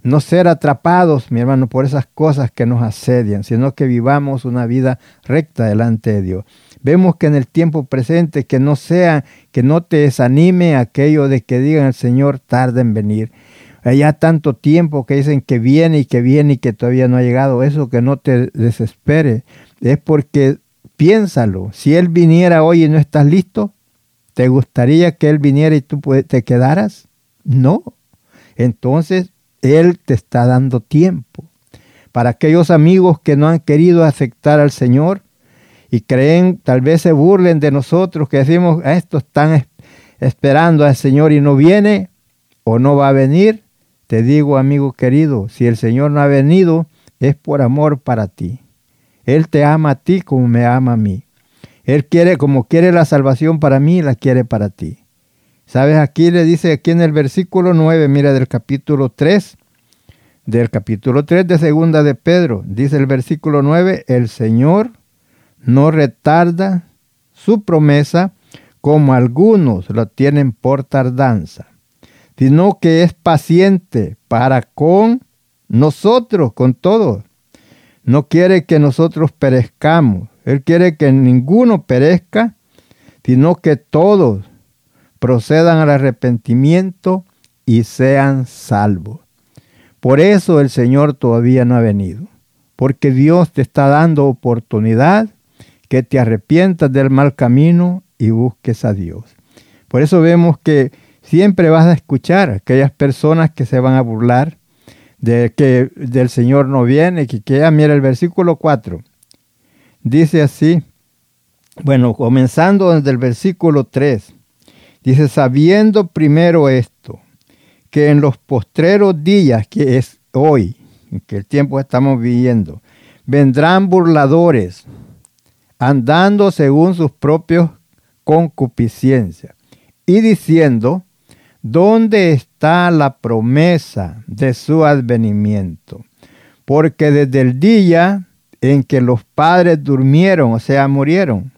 no ser atrapados, mi hermano, por esas cosas que nos asedian, sino que vivamos una vida recta delante de Dios. Vemos que en el tiempo presente que no sea, que no te desanime aquello de que digan el Señor tarde en venir. Ya tanto tiempo que dicen que viene y que viene y que todavía no ha llegado. Eso que no te desespere. Es porque piénsalo. Si Él viniera hoy y no estás listo, ¿te gustaría que Él viniera y tú te quedaras? No. Entonces Él te está dando tiempo. Para aquellos amigos que no han querido aceptar al Señor, y creen, tal vez se burlen de nosotros que decimos, a estos están esperando al Señor y no viene o no va a venir. Te digo, amigo querido, si el Señor no ha venido, es por amor para ti. Él te ama a ti como me ama a mí. Él quiere, como quiere la salvación para mí, la quiere para ti. ¿Sabes? Aquí le dice, aquí en el versículo 9, mira, del capítulo 3, del capítulo 3 de segunda de Pedro, dice el versículo 9, el Señor no retarda su promesa como algunos lo tienen por tardanza, sino que es paciente para con nosotros, con todos. No quiere que nosotros perezcamos. Él quiere que ninguno perezca, sino que todos procedan al arrepentimiento y sean salvos. Por eso el Señor todavía no ha venido, porque Dios te está dando oportunidad que te arrepientas del mal camino y busques a Dios. Por eso vemos que siempre vas a escuchar a aquellas personas que se van a burlar de que del Señor no viene, que, que mira el versículo 4. Dice así, bueno, comenzando desde el versículo 3, dice, sabiendo primero esto, que en los postreros días, que es hoy, en que el tiempo estamos viviendo, vendrán burladores andando según sus propios concupiscencias y diciendo, ¿dónde está la promesa de su advenimiento? Porque desde el día en que los padres durmieron, o sea, murieron,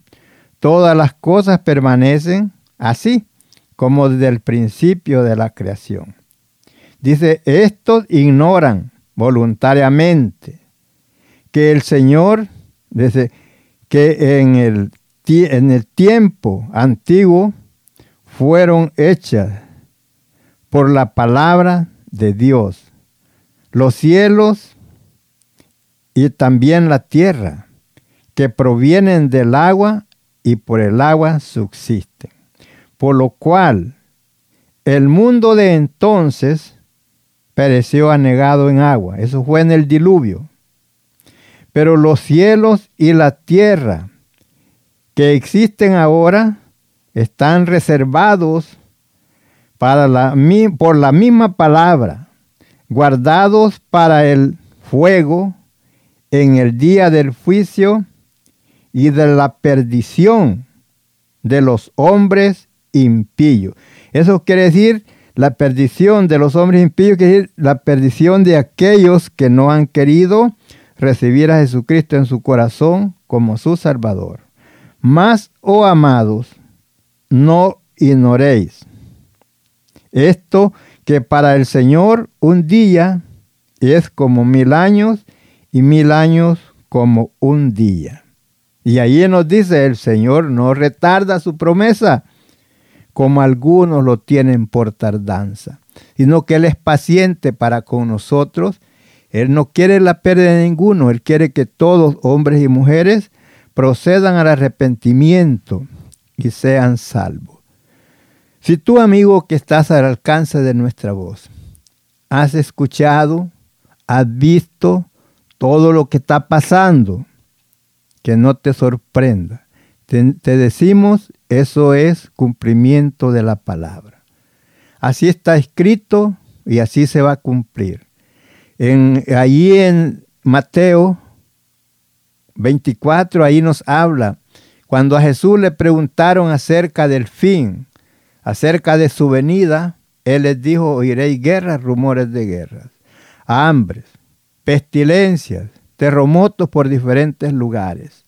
todas las cosas permanecen así como desde el principio de la creación. Dice, estos ignoran voluntariamente que el Señor, dice, que en el, en el tiempo antiguo fueron hechas por la palabra de Dios. Los cielos y también la tierra, que provienen del agua y por el agua subsisten. Por lo cual el mundo de entonces pereció anegado en agua. Eso fue en el diluvio. Pero los cielos y la tierra que existen ahora están reservados para la, por la misma palabra, guardados para el fuego en el día del juicio y de la perdición de los hombres impíos. Eso quiere decir la perdición de los hombres impíos, quiere decir la perdición de aquellos que no han querido recibir a Jesucristo en su corazón como su Salvador. Más, oh amados, no ignoréis esto que para el Señor un día es como mil años y mil años como un día. Y ahí nos dice, el Señor no retarda su promesa, como algunos lo tienen por tardanza, sino que Él es paciente para con nosotros. Él no quiere la pérdida de ninguno, Él quiere que todos, hombres y mujeres, procedan al arrepentimiento y sean salvos. Si tú, amigo, que estás al alcance de nuestra voz, has escuchado, has visto todo lo que está pasando, que no te sorprenda. Te, decimos, eso es cumplimiento de la palabra. Así está escrito y así se va a cumplir. En, ahí en Mateo 24, ahí nos habla, cuando a Jesús le preguntaron acerca del fin, acerca de su venida, él les dijo, oiréis guerras, rumores de guerras, hambres, pestilencias, terremotos por diferentes lugares.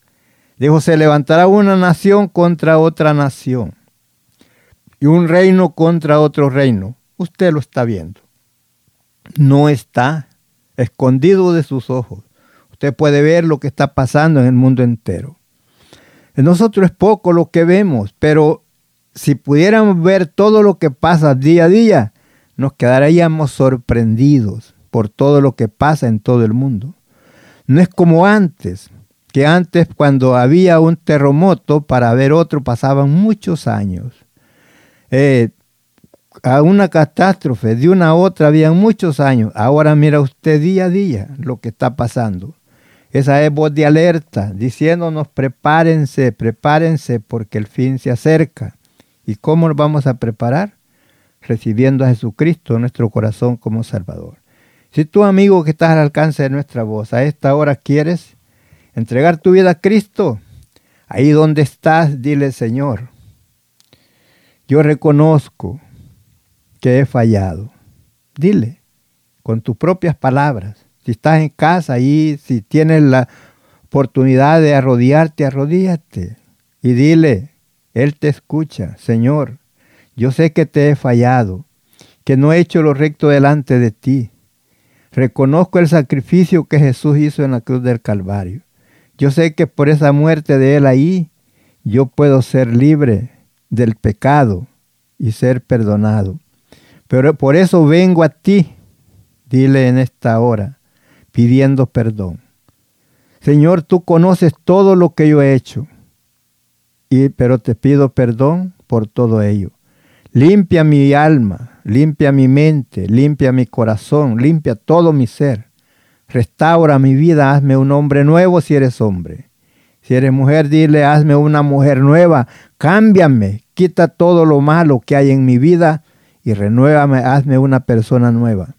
Dijo, se levantará una nación contra otra nación y un reino contra otro reino. Usted lo está viendo. No está escondido de sus ojos. Usted puede ver lo que está pasando en el mundo entero. En nosotros es poco lo que vemos, pero si pudiéramos ver todo lo que pasa día a día, nos quedaríamos sorprendidos por todo lo que pasa en todo el mundo. No es como antes, que antes cuando había un terremoto para ver otro pasaban muchos años. Eh, a una catástrofe de una a otra habían muchos años. Ahora mira usted día a día lo que está pasando. Esa es voz de alerta diciéndonos prepárense, prepárense porque el fin se acerca. ¿Y cómo nos vamos a preparar? Recibiendo a Jesucristo en nuestro corazón como Salvador. Si tú, amigo que estás al alcance de nuestra voz, a esta hora quieres entregar tu vida a Cristo, ahí donde estás, dile, Señor, yo reconozco que he fallado. Dile, con tus propias palabras. Si estás en casa ahí, si tienes la oportunidad de arrodillarte, arrodíate y dile, Él te escucha, Señor, yo sé que te he fallado, que no he hecho lo recto delante de ti. Reconozco el sacrificio que Jesús hizo en la cruz del Calvario. Yo sé que por esa muerte de Él ahí, yo puedo ser libre del pecado y ser perdonado. Pero por eso vengo a ti, dile en esta hora, pidiendo perdón. Señor, tú conoces todo lo que yo he hecho, y, pero te pido perdón por todo ello. Limpia mi alma, limpia mi mente, limpia mi corazón, limpia todo mi ser. Restaura mi vida, hazme un hombre nuevo si eres hombre. Si eres mujer, dile, hazme una mujer nueva, cámbiame, quita todo lo malo que hay en mi vida y renuévame, hazme una persona nueva.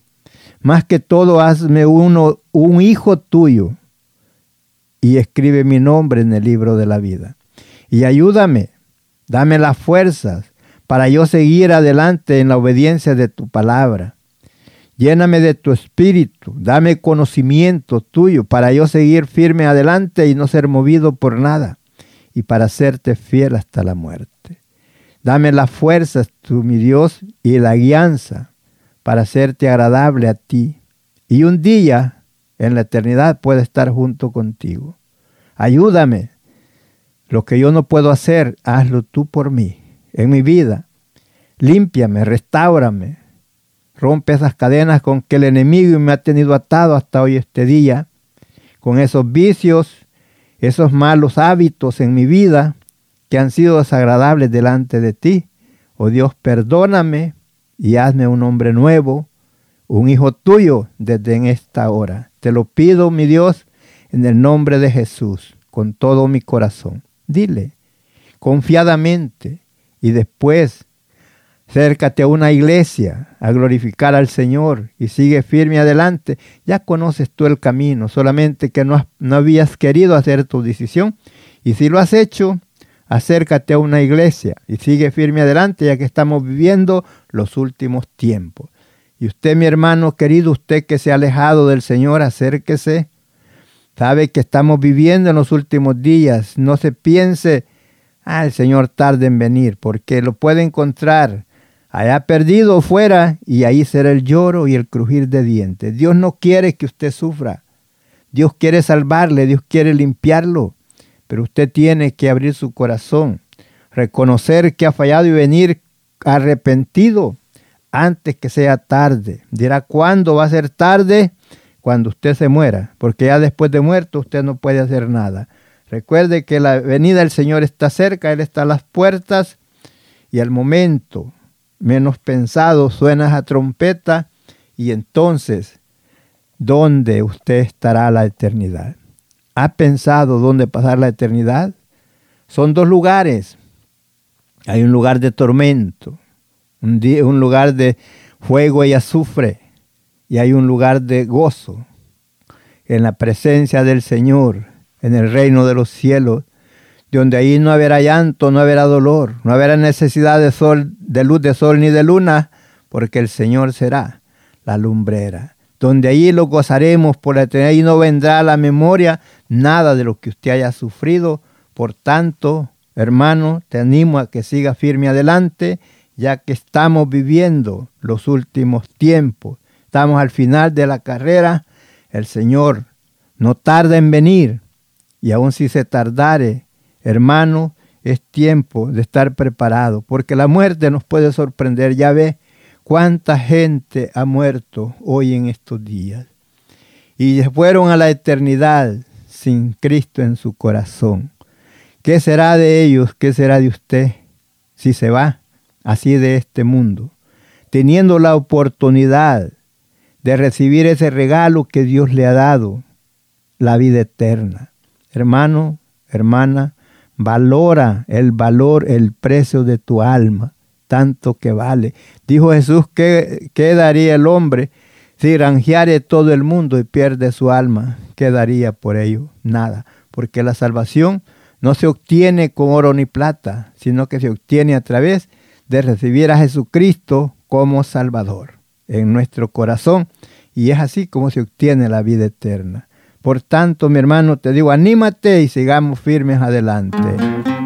Más que todo, hazme uno, un hijo tuyo y escribe mi nombre en el libro de la vida. Y ayúdame, dame las fuerzas para yo seguir adelante en la obediencia de tu palabra. Lléname de tu espíritu, dame conocimiento tuyo para yo seguir firme adelante y no ser movido por nada y para serte fiel hasta la muerte. Dame las fuerzas, tú mi Dios, y la guianza para hacerte agradable a ti. Y un día en la eternidad pueda estar junto contigo. Ayúdame. Lo que yo no puedo hacer, hazlo tú por mí, en mi vida. Límpiame, restaurame, Rompe esas cadenas con que el enemigo me ha tenido atado hasta hoy este día, con esos vicios, esos malos hábitos en mi vida que han sido desagradables delante de ti. Oh Dios, perdóname y hazme un hombre nuevo, un hijo tuyo desde en esta hora. Te lo pido, mi Dios, en el nombre de Jesús, con todo mi corazón. Dile, confiadamente, y después Acércate a una iglesia a glorificar al Señor y sigue firme adelante. Ya conoces tú el camino, solamente que no, no habías querido hacer tu decisión. Y si lo has hecho, acércate a una iglesia y sigue firme adelante, ya que estamos viviendo los últimos tiempos. Y usted, mi hermano querido, usted que se ha alejado del Señor, acérquese. Sabe que estamos viviendo en los últimos días. No se piense, ah, el Señor tarde en venir, porque lo puede encontrar allá perdido fuera y ahí será el lloro y el crujir de dientes. Dios no quiere que usted sufra. Dios quiere salvarle, Dios quiere limpiarlo, pero usted tiene que abrir su corazón, reconocer que ha fallado y venir arrepentido antes que sea tarde. Dirá, ¿cuándo va a ser tarde? Cuando usted se muera, porque ya después de muerto usted no puede hacer nada. Recuerde que la venida del Señor está cerca, Él está a las puertas y al momento menos pensado suena esa trompeta y entonces, ¿dónde usted estará la eternidad? ¿Ha pensado dónde pasar la eternidad? Son dos lugares. Hay un lugar de tormento, un, un lugar de fuego y azufre, y hay un lugar de gozo en la presencia del Señor, en el reino de los cielos, donde ahí no habrá llanto, no habrá dolor, no habrá necesidad de sol, de luz de sol ni de luna, porque el Señor será la lumbrera. Donde ahí lo gozaremos por la eternidad y no vendrá a la memoria nada de lo que usted haya sufrido. Por tanto, hermano, te animo a que siga firme adelante, ya que estamos viviendo los últimos tiempos. Estamos al final de la carrera. El Señor no tarda en venir, y aun si se tardare, Hermano, es tiempo de estar preparado, porque la muerte nos puede sorprender. Ya ve cuánta gente ha muerto hoy en estos días. Y fueron a la eternidad sin Cristo en su corazón. ¿Qué será de ellos? ¿Qué será de usted si se va así de este mundo? Teniendo la oportunidad de recibir ese regalo que Dios le ha dado, la vida eterna. Hermano, hermana, Valora el valor, el precio de tu alma, tanto que vale. Dijo Jesús, ¿qué, qué daría el hombre si granjeare todo el mundo y pierde su alma? ¿Qué daría por ello? Nada, porque la salvación no se obtiene con oro ni plata, sino que se obtiene a través de recibir a Jesucristo como Salvador en nuestro corazón. Y es así como se obtiene la vida eterna. Por tanto, mi hermano, te digo, anímate y sigamos firmes adelante.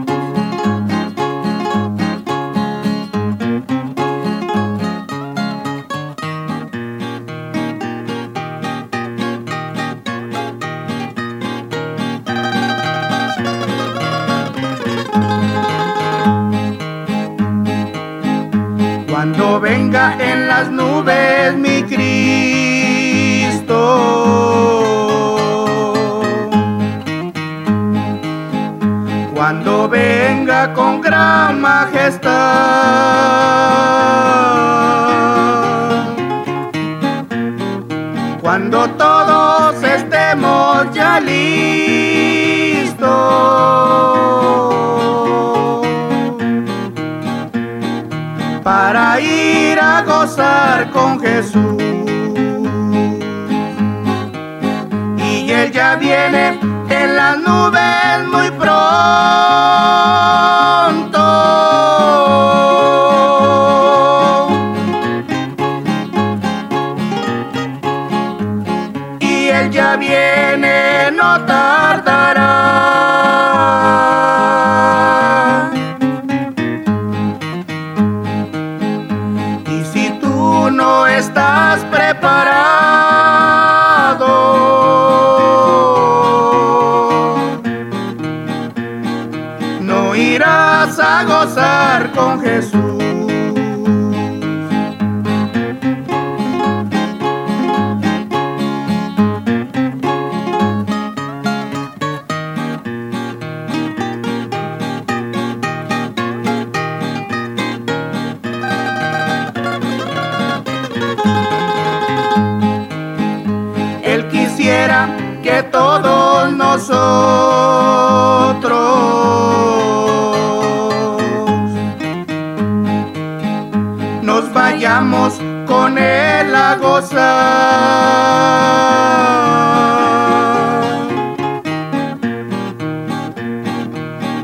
Cuando todos estemos ya listos para ir a gozar con Jesús. Y Él ya viene en las nubes muy pronto.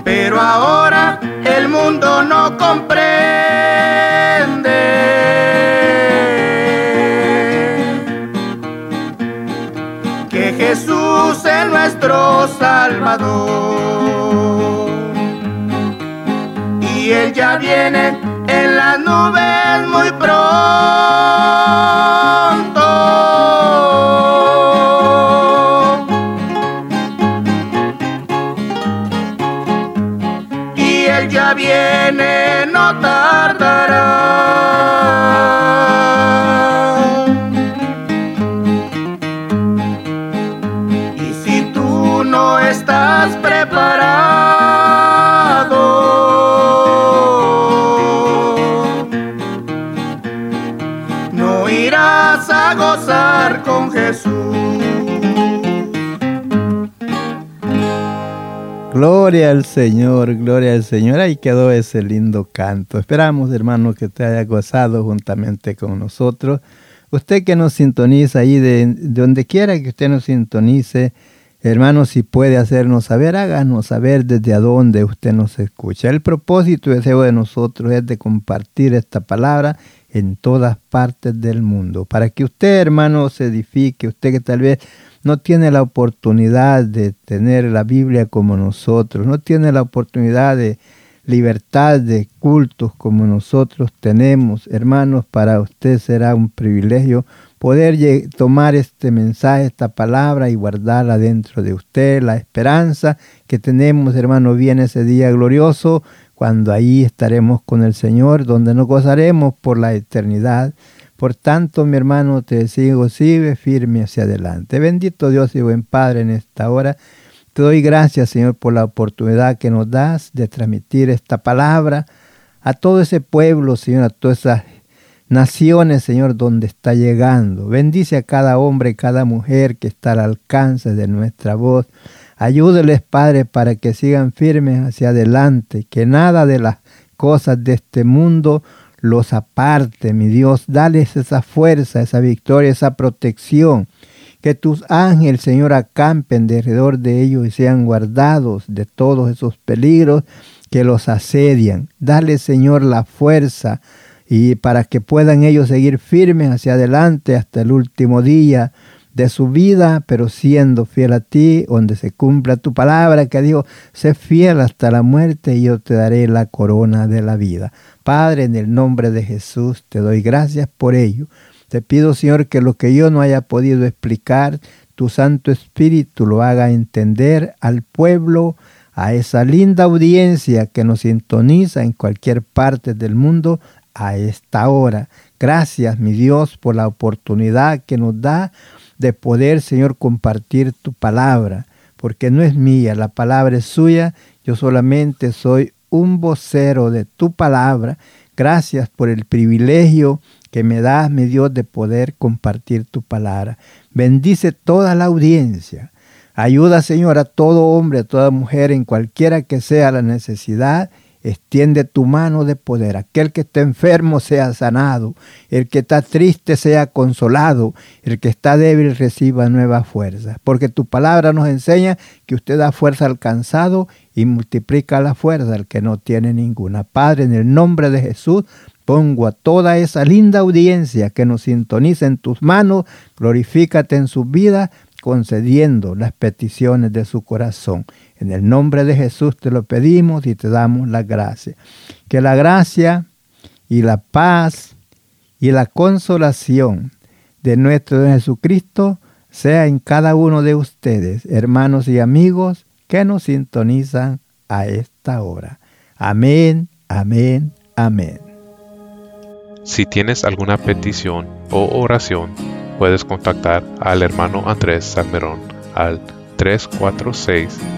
Pero ahora el mundo no comprende. Que Jesús es nuestro Salvador. Y Él ya viene en las nubes muy Y él ya viene, no tardará. Gloria al Señor, gloria al Señor. Ahí quedó ese lindo canto. Esperamos, hermano, que te haya gozado juntamente con nosotros. Usted que nos sintoniza ahí, de, de donde quiera que usted nos sintonice, hermano, si puede hacernos saber, háganos saber desde a dónde usted nos escucha. El propósito y deseo de nosotros es de compartir esta palabra en todas partes del mundo, para que usted, hermano, se edifique, usted que tal vez no tiene la oportunidad de tener la Biblia como nosotros, no tiene la oportunidad de libertad de cultos como nosotros tenemos, hermanos, para usted será un privilegio poder tomar este mensaje, esta palabra y guardarla dentro de usted, la esperanza que tenemos, hermano, viene ese día glorioso cuando ahí estaremos con el Señor, donde nos gozaremos por la eternidad. Por tanto, mi hermano, te sigo, sigue firme hacia adelante. Bendito Dios y buen Padre en esta hora. Te doy gracias, Señor, por la oportunidad que nos das de transmitir esta palabra a todo ese pueblo, Señor, a todas esas naciones, Señor, donde está llegando. Bendice a cada hombre, cada mujer que está al alcance de nuestra voz. Ayúdeles, Padre, para que sigan firmes hacia adelante, que nada de las cosas de este mundo los aparte, mi Dios. Dales esa fuerza, esa victoria, esa protección. Que tus ángeles, Señor, acampen alrededor de ellos y sean guardados de todos esos peligros que los asedian. Dale, Señor, la fuerza y para que puedan ellos seguir firmes hacia adelante hasta el último día de su vida, pero siendo fiel a ti, donde se cumpla tu palabra que dijo, sé fiel hasta la muerte y yo te daré la corona de la vida. Padre, en el nombre de Jesús, te doy gracias por ello. Te pido, Señor, que lo que yo no haya podido explicar, tu Santo Espíritu lo haga entender al pueblo, a esa linda audiencia que nos sintoniza en cualquier parte del mundo a esta hora. Gracias, mi Dios, por la oportunidad que nos da de poder, Señor, compartir tu palabra, porque no es mía, la palabra es suya, yo solamente soy un vocero de tu palabra. Gracias por el privilegio que me das, mi Dios, de poder compartir tu palabra. Bendice toda la audiencia. Ayuda, Señor, a todo hombre, a toda mujer, en cualquiera que sea la necesidad Extiende tu mano de poder. Aquel que está enfermo sea sanado. El que está triste sea consolado. El que está débil reciba nuevas fuerzas. Porque tu palabra nos enseña que usted da fuerza al cansado y multiplica la fuerza al que no tiene ninguna. Padre, en el nombre de Jesús, pongo a toda esa linda audiencia que nos sintoniza en tus manos. Glorifícate en su vida concediendo las peticiones de su corazón. En el nombre de Jesús te lo pedimos y te damos la gracia. Que la gracia y la paz y la consolación de nuestro Jesucristo sea en cada uno de ustedes, hermanos y amigos que nos sintonizan a esta hora. Amén, amén, amén. Si tienes alguna petición o oración, puedes contactar al hermano Andrés Salmerón al 346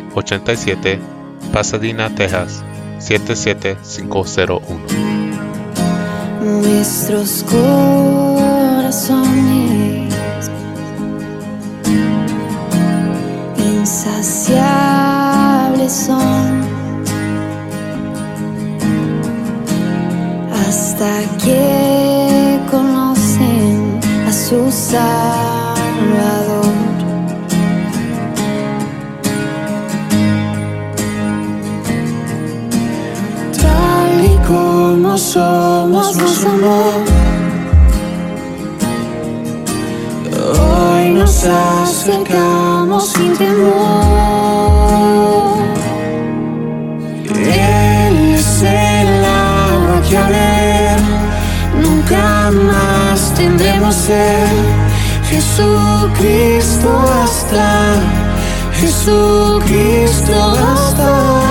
87, Pasadena, Texas 77501. Nuestros corazones insaciables son hasta que conocen a su Salvador. Como somos, nos amó. Hoy nos acercamos sin temor. Él es el agua que ver nunca más tendremos sed. Jesucristo hasta, Jesucristo hasta